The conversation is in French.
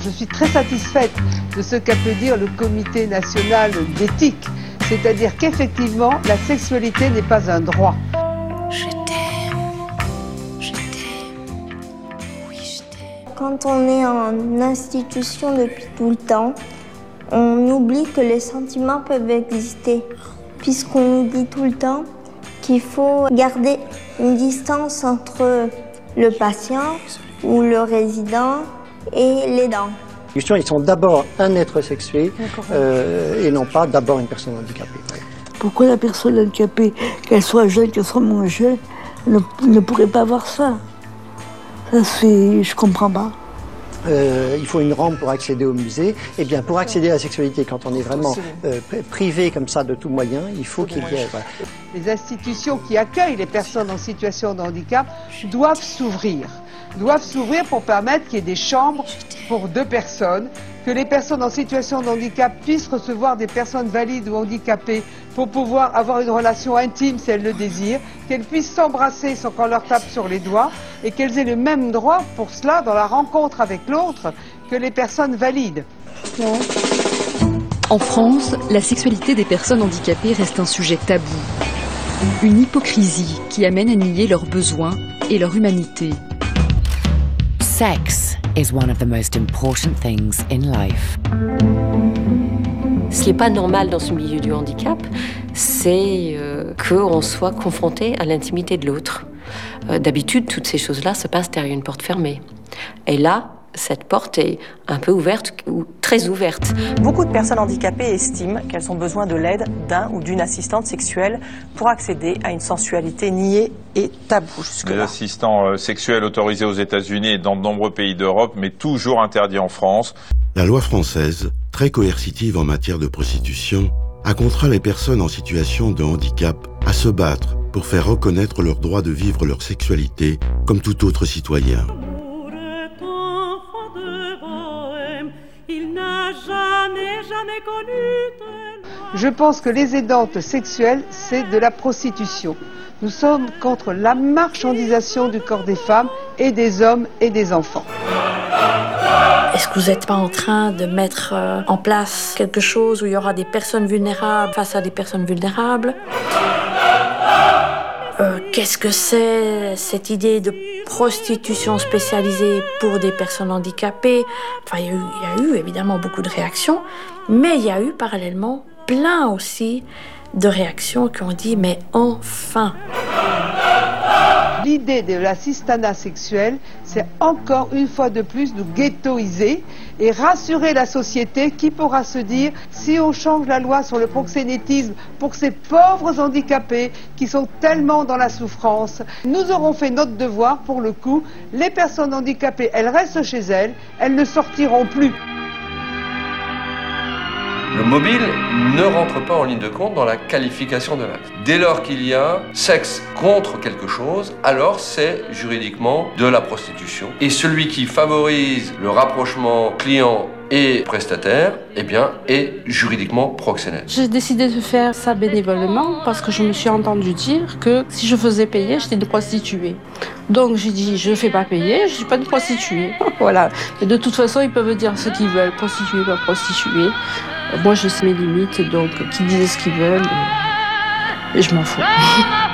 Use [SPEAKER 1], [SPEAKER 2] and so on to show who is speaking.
[SPEAKER 1] Je suis très satisfaite de ce qu'a pu dire le Comité national d'éthique, c'est-à-dire qu'effectivement, la sexualité n'est pas un droit.
[SPEAKER 2] Je t'aime. Je t'aime. Oui, je t'aime.
[SPEAKER 3] Quand on est en institution depuis tout le temps, on oublie que les sentiments peuvent exister, puisqu'on nous dit tout le temps qu'il faut garder une distance entre le patient ou le résident et les dents.
[SPEAKER 4] Justement, ils sont d'abord un être sexué euh, et non pas d'abord une personne handicapée.
[SPEAKER 5] Pourquoi la personne handicapée, qu'elle soit jeune, qu'elle soit moins jeune, ne, ne pourrait pas avoir ça? Ça, c'est... je comprends pas.
[SPEAKER 4] Euh, il faut une rampe pour accéder au musée. Eh bien, pour accéder à la sexualité, quand on est vraiment euh, pri- privé comme ça de tout moyen, il faut qu'il y ait... voilà.
[SPEAKER 1] Les institutions qui accueillent les personnes en situation de handicap doivent s'ouvrir. Doivent s'ouvrir pour permettre qu'il y ait des chambres pour deux personnes, que les personnes en situation de handicap puissent recevoir des personnes valides ou handicapées pour pouvoir avoir une relation intime si elles le désirent, qu'elles puissent s'embrasser sans qu'on leur tape sur les doigts et qu'elles aient le même droit pour cela dans la rencontre avec l'autre que les personnes valides.
[SPEAKER 6] En France, la sexualité des personnes handicapées reste un sujet tabou. Une hypocrisie qui amène à nier leurs besoins et leur humanité.
[SPEAKER 7] Sex is one of the most important things in life.
[SPEAKER 8] Ce qui n'est pas normal dans ce milieu du handicap, c'est euh, qu'on soit confronté à l'intimité de l'autre. Euh, D'habitude, toutes ces choses-là se passent derrière une porte fermée. Et là, cette porte est un peu ouverte ou très ouverte.
[SPEAKER 9] Beaucoup de personnes handicapées estiment qu'elles ont besoin de l'aide d'un ou d'une assistante sexuelle pour accéder à une sensualité niée et taboue
[SPEAKER 10] Les assistants euh, sexuels autorisés aux États-Unis et dans de nombreux pays d'Europe, mais toujours interdits en France.
[SPEAKER 11] La loi française, très coercitive en matière de prostitution, a contraint les personnes en situation de handicap à se battre pour faire reconnaître leur droit de vivre leur sexualité comme tout autre citoyen.
[SPEAKER 1] Je pense que les aidantes sexuelles, c'est de la prostitution. Nous sommes contre la marchandisation du corps des femmes et des hommes et des enfants.
[SPEAKER 2] Est-ce que vous n'êtes pas en train de mettre euh, en place quelque chose où il y aura des personnes vulnérables face à des personnes vulnérables? Euh, Qu'est-ce que c'est cette idée de prostitution spécialisée pour des personnes handicapées? Enfin, il y, a eu, il y a eu évidemment beaucoup de réactions, mais il y a eu parallèlement plein aussi de réactions qui ont dit mais enfin
[SPEAKER 1] L'idée de l'assistanat sexuel, c'est encore une fois de plus nous ghettoiser et rassurer la société qui pourra se dire si on change la loi sur le proxénétisme pour ces pauvres handicapés qui sont tellement dans la souffrance, nous aurons fait notre devoir pour le coup. Les personnes handicapées, elles restent chez elles, elles ne sortiront plus.
[SPEAKER 12] Le mobile ne rentre pas en ligne de compte dans la qualification de l'acte. Dès lors qu'il y a sexe contre quelque chose, alors c'est juridiquement de la prostitution. Et celui qui favorise le rapprochement client et prestataire, eh bien, est juridiquement proxénète.
[SPEAKER 13] J'ai décidé de faire ça bénévolement parce que je me suis entendu dire que si je faisais payer, j'étais une prostituée. Donc j'ai dit, je ne fais pas payer, je suis pas une prostituée. voilà. Et de toute façon, ils peuvent dire ce qu'ils veulent, prostituée, pas prostituée. Moi, je sais mes limites, donc qu'ils disent ce qu'ils veulent. Et, et je m'en fous.